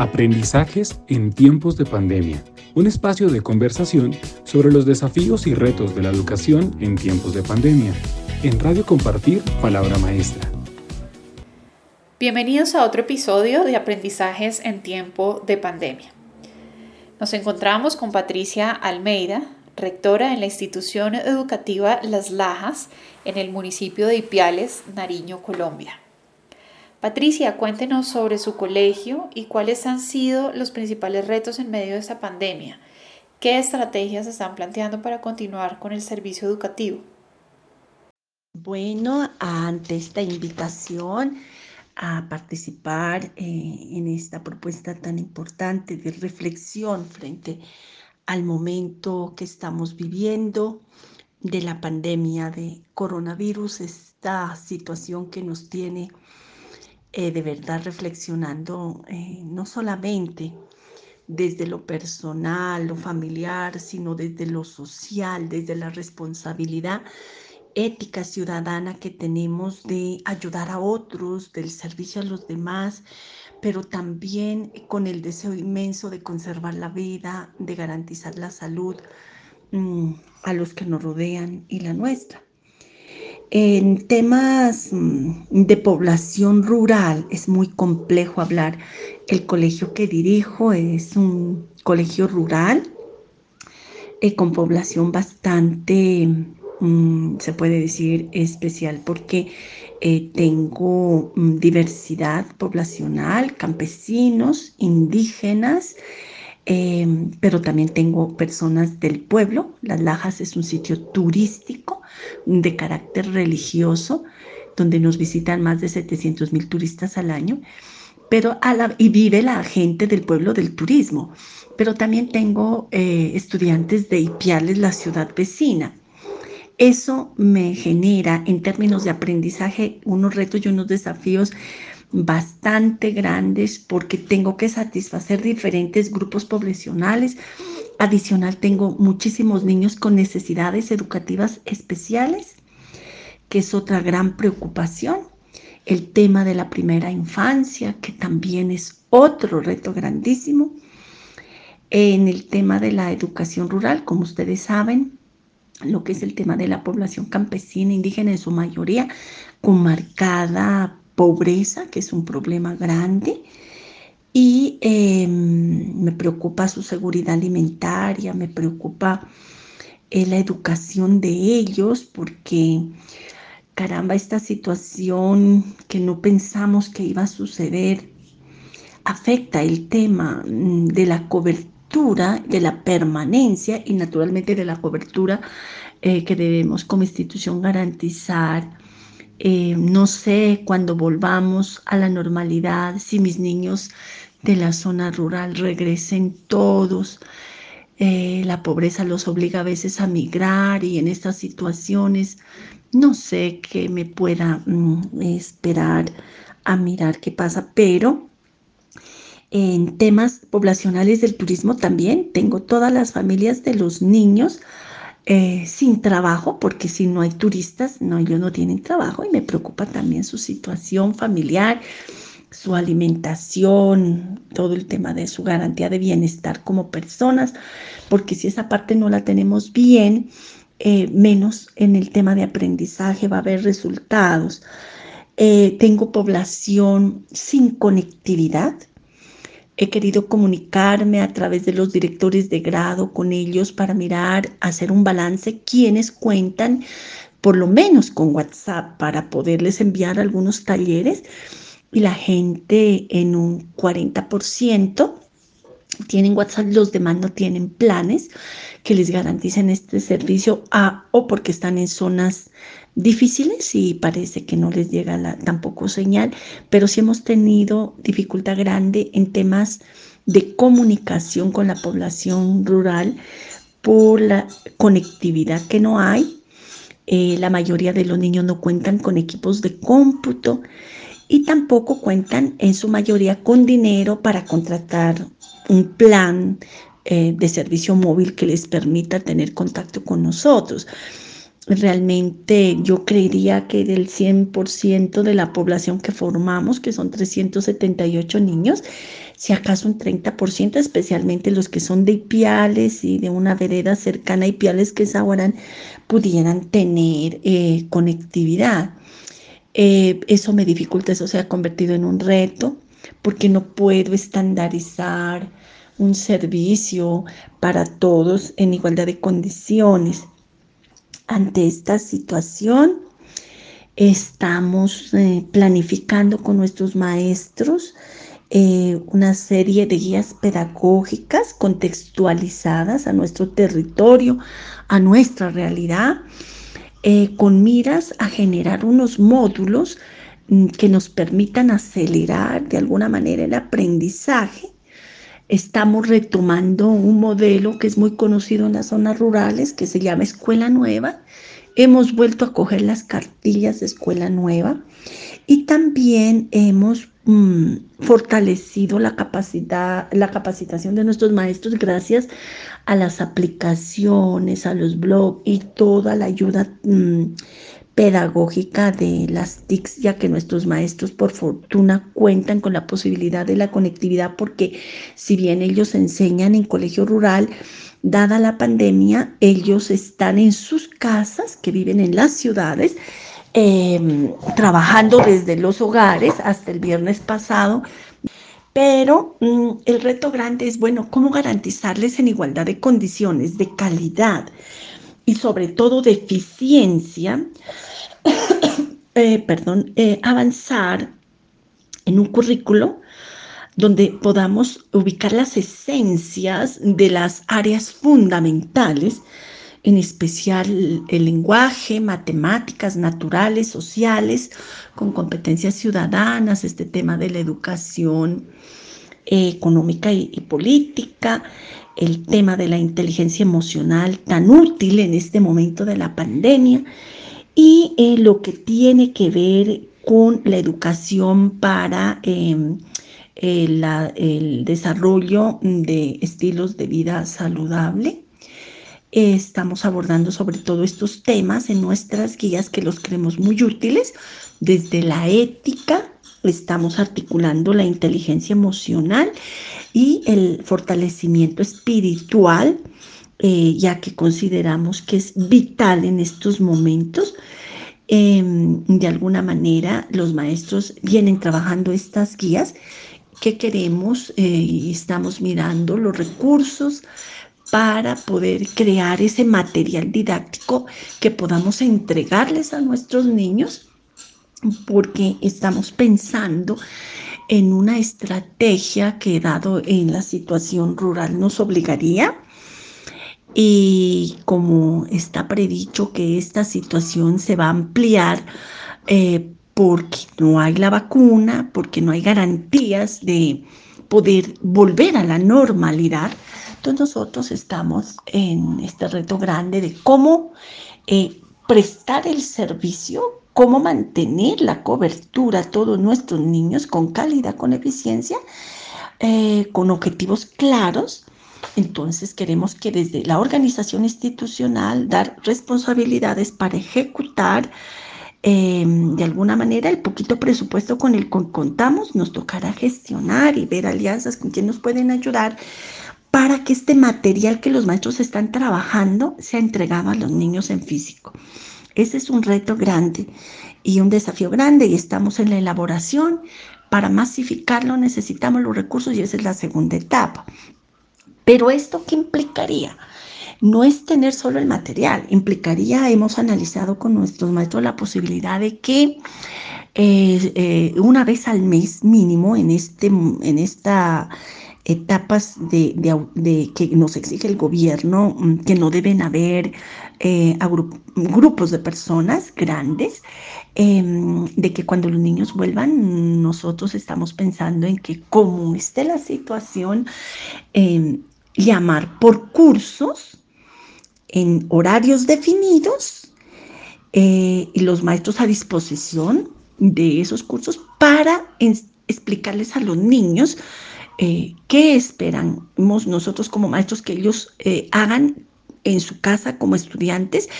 Aprendizajes en tiempos de pandemia, un espacio de conversación sobre los desafíos y retos de la educación en tiempos de pandemia. En Radio Compartir, Palabra Maestra. Bienvenidos a otro episodio de Aprendizajes en tiempo de pandemia. Nos encontramos con Patricia Almeida, rectora en la institución educativa Las Lajas, en el municipio de Ipiales, Nariño, Colombia. Patricia, cuéntenos sobre su colegio y cuáles han sido los principales retos en medio de esta pandemia. ¿Qué estrategias están planteando para continuar con el servicio educativo? Bueno, ante esta invitación a participar eh, en esta propuesta tan importante de reflexión frente al momento que estamos viviendo de la pandemia de coronavirus, esta situación que nos tiene eh, de verdad reflexionando eh, no solamente desde lo personal, lo familiar, sino desde lo social, desde la responsabilidad ética ciudadana que tenemos de ayudar a otros, del servicio a los demás, pero también con el deseo inmenso de conservar la vida, de garantizar la salud mm, a los que nos rodean y la nuestra. En temas mm, de población rural es muy complejo hablar. El colegio que dirijo es un colegio rural eh, con población bastante, mm, se puede decir, especial porque eh, tengo mm, diversidad poblacional, campesinos, indígenas, Em, pero también tengo personas del pueblo. Las Lajas es un sitio turístico de carácter religioso, donde nos visitan más de 700 mil turistas al año, pero y vive la gente del pueblo del turismo. Pero también tengo eh, estudiantes de Ipiales, la ciudad vecina. Eso me genera en términos de aprendizaje unos retos y unos desafíos bastante grandes porque tengo que satisfacer diferentes grupos poblacionales. Adicional, tengo muchísimos niños con necesidades educativas especiales, que es otra gran preocupación. El tema de la primera infancia, que también es otro reto grandísimo. En el tema de la educación rural, como ustedes saben, lo que es el tema de la población campesina, indígena en su mayoría, con marcada pobreza, que es un problema grande, y em, me preocupa su seguridad alimentaria, me preocupa eh, la educación de ellos, porque caramba, esta situación que no pensamos que iba a suceder afecta el tema mm, de la cobertura, de la permanencia y naturalmente de la cobertura eh, que debemos como institución garantizar eh, no sé cuándo volvamos a la normalidad, si mis niños de la zona rural regresen todos. Eh, la pobreza los obliga a veces a migrar y en estas situaciones no sé qué me pueda mm, esperar a mirar qué pasa, pero en temas poblacionales del turismo también tengo todas las familias de los niños eh, sin trabajo, porque si no hay turistas, no, ellos no tienen trabajo y me preocupa también su situación familiar, su alimentación, todo el tema de su garantía de bienestar como personas, porque si esa parte no la tenemos bien, eh, menos en el tema de aprendizaje va a haber resultados. Eh, tengo población sin conectividad, He querido comunicarme a través de los directores de grado con ellos para mirar, hacer un balance, quienes cuentan por lo menos con WhatsApp para poderles enviar algunos talleres. Y la gente en un 40% tienen WhatsApp, los demás no tienen planes que les garanticen este servicio a, o porque están en zonas difíciles y parece que no les llega la, tampoco señal, pero sí hemos tenido dificultad grande en temas de comunicación con la población rural por la conectividad que no hay. Eh, la mayoría de los niños no cuentan con equipos de cómputo y tampoco cuentan en su mayoría con dinero para contratar un plan eh, de servicio móvil que les permita tener contacto con nosotros. Realmente yo creería que del 100% de la población que formamos, que son 378 niños, si acaso un 30%, especialmente los que son de Ipiales y de una vereda cercana a Ipiales que es Aguarán, pudieran tener eh, conectividad. Eh, eso me dificulta, eso se ha convertido en un reto porque no puedo estandarizar un servicio para todos en igualdad de condiciones. Ante esta situación, estamos eh, planificando con nuestros maestros eh, una serie de guías pedagógicas contextualizadas a nuestro territorio, a nuestra realidad, eh, con miras a generar unos módulos mm, que nos permitan acelerar de alguna manera el aprendizaje. Estamos retomando un modelo que es muy conocido en las zonas rurales, que se llama Escuela Nueva. Hemos vuelto a coger las cartillas de Escuela Nueva y también hemos Mm, fortalecido la capacidad, la capacitación de nuestros maestros gracias a las aplicaciones, a los blogs y toda la ayuda mm, pedagógica de las TICs, ya que nuestros maestros por fortuna cuentan con la posibilidad de la conectividad, porque si bien ellos enseñan en colegio rural, dada la pandemia, ellos están en sus casas, que viven en las ciudades, Em, trabajando desde los hogares hasta el viernes pasado. Pero mm, el reto grande es, bueno, cómo garantizarles en igualdad de condiciones, de calidad y sobre todo de eficiencia, eh, perdón, eh, avanzar en un currículo donde podamos ubicar las esencias de las áreas fundamentales en especial el lenguaje, matemáticas, naturales, sociales, con competencias ciudadanas, este tema de la educación eh, económica y, política, el tema de la inteligencia emocional tan útil en este momento de la pandemia y eh, lo que tiene que ver con la educación para em, el desarrollo de estilos de vida saludable Estamos abordando sobre todo estos temas en nuestras guías que los creemos muy útiles. Desde la ética, estamos articulando la inteligencia emocional y el fortalecimiento espiritual, eh, ya que consideramos que es vital en estos momentos. Em, de alguna manera, los maestros vienen trabajando estas guías que queremos eh, y estamos mirando los recursos, para poder crear ese material didáctico que podamos entregarles a nuestros niños, porque estamos pensando en una estrategia que dado en la situación rural nos obligaría. Y como está predicho que esta situación se va a ampliar eh, porque no hay la vacuna, porque no hay garantías de poder volver a la normalidad, entonces nosotros estamos en este reto grande de cómo eh, prestar el servicio, cómo mantener la cobertura a todos nuestros niños con calidad, con eficiencia, eh, con objetivos claros. Entonces queremos que desde la organización institucional dar responsabilidades para ejecutar eh, de alguna manera el poquito presupuesto con el que contamos, nos tocará gestionar y ver alianzas con quien nos pueden ayudar para que este material que los maestros están trabajando sea entregado a los niños en físico. Ese es un reto grande y un desafío grande y estamos en la elaboración. Para masificarlo necesitamos los recursos y esa es la segunda etapa. Pero esto qué implicaría? No es tener solo el material, implicaría, hemos analizado con nuestros maestros la posibilidad de que eh, eh, una vez al mes mínimo en, este, en esta etapas de, que nos exige el gobierno, mm, que no deben haber eh, grupos de personas grandes, em, de que cuando los niños vuelvan, nosotros estamos pensando en que como esté la situación, em, llamar por cursos en horarios definidos eh, y los maestros a disposición de esos cursos para explicarles a los niños eh, qué esperamos nosotros como maestros que ellos eh, hagan en su casa como estudiantes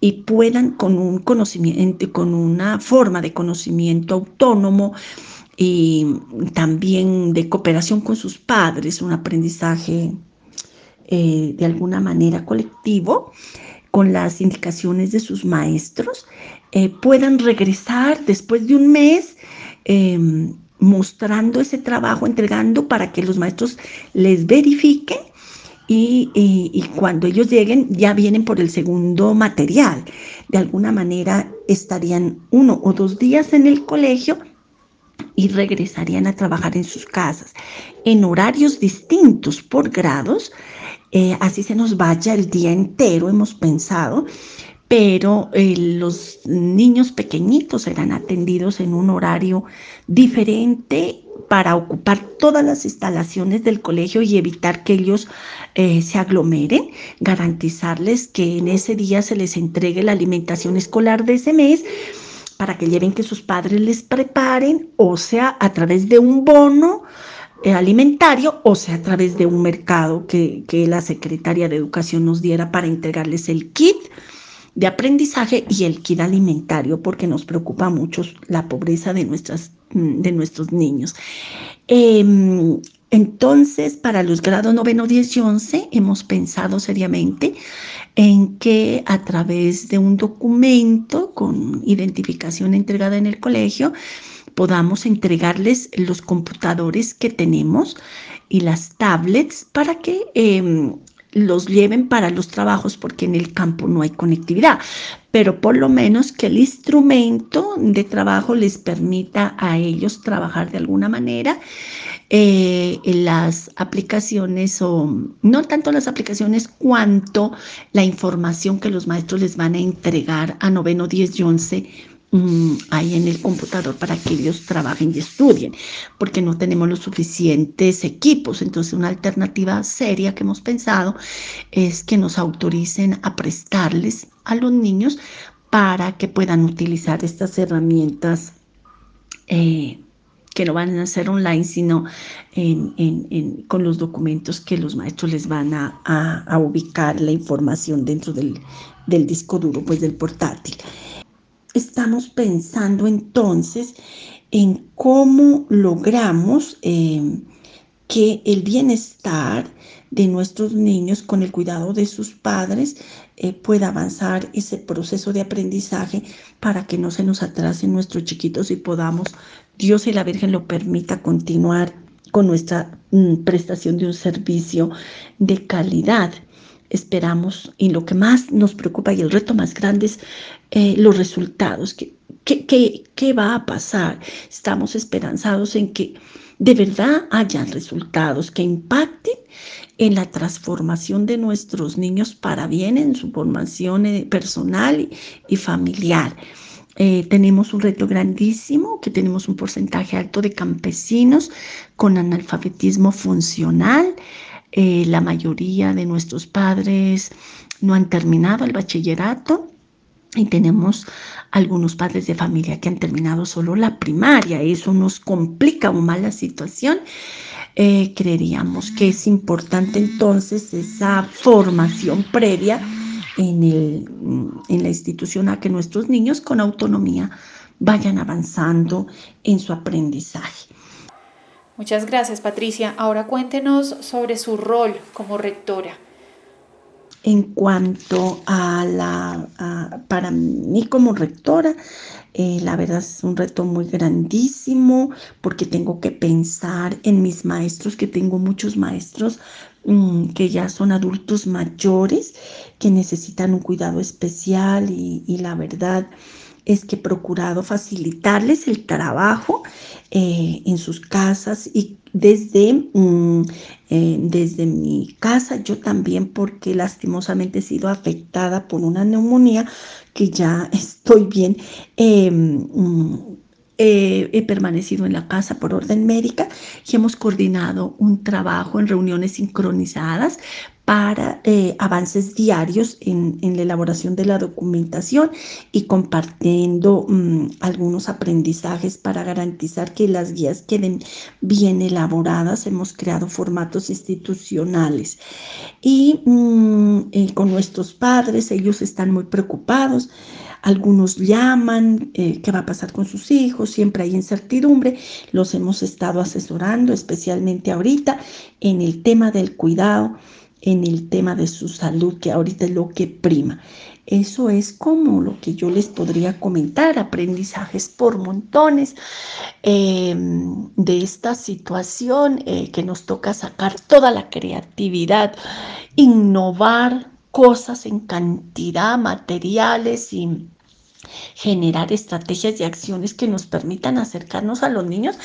y puedan con un conocimiento, con una forma de conocimiento autónomo, y también de cooperación con sus padres, un aprendizaje eh, de alguna manera colectivo, con las indicaciones de sus maestros, puedan regresar después de un mes em, mostrando ese trabajo, entregando para que los maestros les verifiquen y, cuando ellos lleguen ya vienen por el segundo material. De alguna manera estarían uno o dos días en el colegio y regresarían a trabajar en sus casas en horarios distintos por grados. Eh, así se nos vaya el día entero, hemos pensado, pero eh, los niños pequeñitos serán atendidos en un horario diferente para ocupar todas las instalaciones del colegio y evitar que ellos eh, se aglomeren, garantizarles que en ese día se les entregue la alimentación escolar de ese mes para que lleven que sus padres les preparen, o sea, a través de un bono eh, alimentario, o sea, a través de un mercado que, que la Secretaría de Educación nos diera para entregarles el kit de aprendizaje y el kit alimentario, porque nos preocupa mucho la pobreza de, nuestras, mm, de nuestros niños. Em, entonces, para los grados noveno, 10 y 11, hemos pensado seriamente en que a través de un documento con identificación entregada en el colegio, podamos entregarles los computadores que tenemos y las tablets para que em, los lleven para los trabajos porque en el campo no hay conectividad, pero por lo menos que el instrumento de trabajo les permita a ellos trabajar de alguna manera eh, en las aplicaciones o no tanto las aplicaciones cuanto la información que los maestros les van a entregar a noveno, 10 y 11 Mm, ahí en el computador para que ellos trabajen y estudien, porque no tenemos los suficientes equipos. Entonces, una alternativa seria que hemos pensado es que nos autoricen a prestarles a los niños para que puedan utilizar estas herramientas. Eh, que no van a ser online, sino con los documentos que los maestros les van a, ubicar la información dentro del disco duro, pues del portátil estamos pensando entonces en cómo logramos eh, que el bienestar de nuestros niños con el cuidado de sus padres eh, pueda avanzar ese proceso de aprendizaje para que no se nos atrasen nuestros chiquitos y podamos, Dios y la Virgen lo permita, continuar con nuestra mm, prestación de un servicio de calidad. Esperamos y lo que más nos preocupa y el reto más grande es eh, los resultados. ¿Qué, qué, qué va a pasar? Estamos esperanzados en que de verdad hayan resultados que impacten en la transformación de nuestros niños para bien en su formación eh, personal y, familiar. Eh, tenemos un reto grandísimo, que tenemos un porcentaje alto de campesinos con analfabetismo funcional. La mayoría de nuestros padres no han terminado el bachillerato y tenemos algunos padres de familia que han terminado solo la primaria. Eso nos complica aún más la situación. Eh, creeríamos que es importante entonces esa formación previa en, el, en la institución a que nuestros niños con autonomía vayan avanzando en su aprendizaje. Muchas gracias, Patricia. Ahora cuéntenos sobre su rol como rectora. En cuanto a la, para mí como rectora, eh, la verdad es un reto muy grandísimo porque tengo que pensar en mis maestros, que tengo muchos maestros mm, que ya son adultos mayores, que necesitan un cuidado especial y, y la verdad es que he procurado facilitarles el trabajo eh, en sus casas y desde, mm, eh, desde mi casa, yo también porque lastimosamente he sido afectada por una neumonía que ya estoy bien. Em, mm, he permanecido en la casa por orden médica y hemos coordinado un trabajo en reuniones sincronizadas para eh, avances diarios en, la elaboración de la documentación y compartiendo mm, algunos aprendizajes para garantizar que las guías queden bien elaboradas. Hemos creado formatos institucionales y mm, eh, con nuestros padres, ellos están muy preocupados Algunos llaman, eh, ¿qué va a pasar con sus hijos? Siempre hay incertidumbre. Los hemos estado asesorando, especialmente ahorita, en el tema del cuidado, en el tema de su salud, que ahorita es lo que prima. Eso es como lo que yo les podría comentar, aprendizajes por montones em, de esta situación eh, que nos toca sacar toda la creatividad, innovar cosas en cantidad, materiales y generar estrategias y acciones que nos permitan acercarnos a los niños.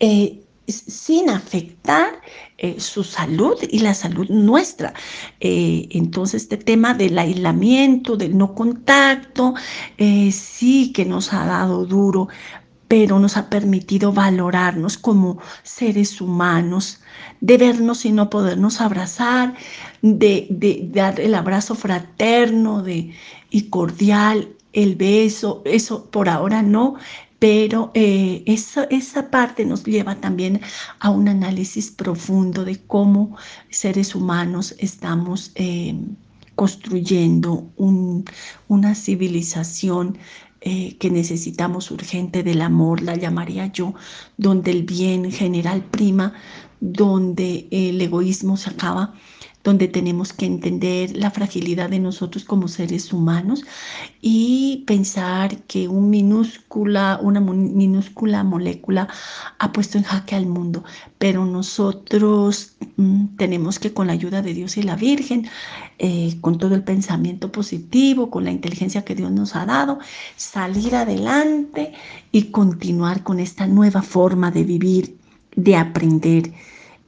Eh, sin afectar eh, su salud y la salud nuestra. Eh, entonces, este tema del aislamiento, del no contacto, eh, sí que nos ha dado duro, pero nos ha permitido valorarnos como seres humanos, de vernos y no podernos abrazar, de, dar el abrazo fraterno y cordial, el beso, eso por ahora no, pero eh, esa, parte nos lleva también a un análisis profundo de cómo seres humanos estamos eh, construyendo una civilización eh, que necesitamos urgente del amor, la llamaría yo, donde el bien general prima, donde el egoísmo se acaba donde tenemos que entender la fragilidad de nosotros como seres humanos y pensar que una minúscula molécula ha puesto en jaque al mundo, pero nosotros mm, tenemos que con la ayuda de Dios y la Virgen, eh, con todo el pensamiento positivo, con la inteligencia que Dios nos ha dado, salir adelante y continuar con esta nueva forma de vivir, de aprender.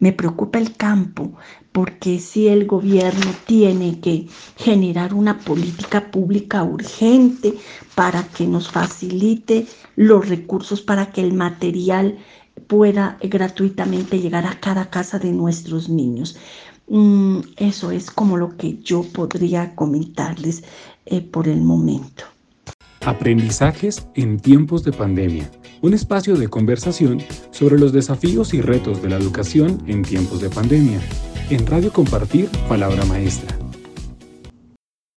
Me preocupa el campo, porque si el gobierno tiene que generar una política pública urgente para que nos facilite los recursos para que el material pueda gratuitamente llegar a cada casa de nuestros niños. Mm, eso es como lo que yo podría comentarles eh, por el momento. Aprendizajes en tiempos de pandemia. Un espacio de conversación sobre los desafíos y retos de la educación en tiempos de pandemia. En Radio Compartir, Palabra Maestra.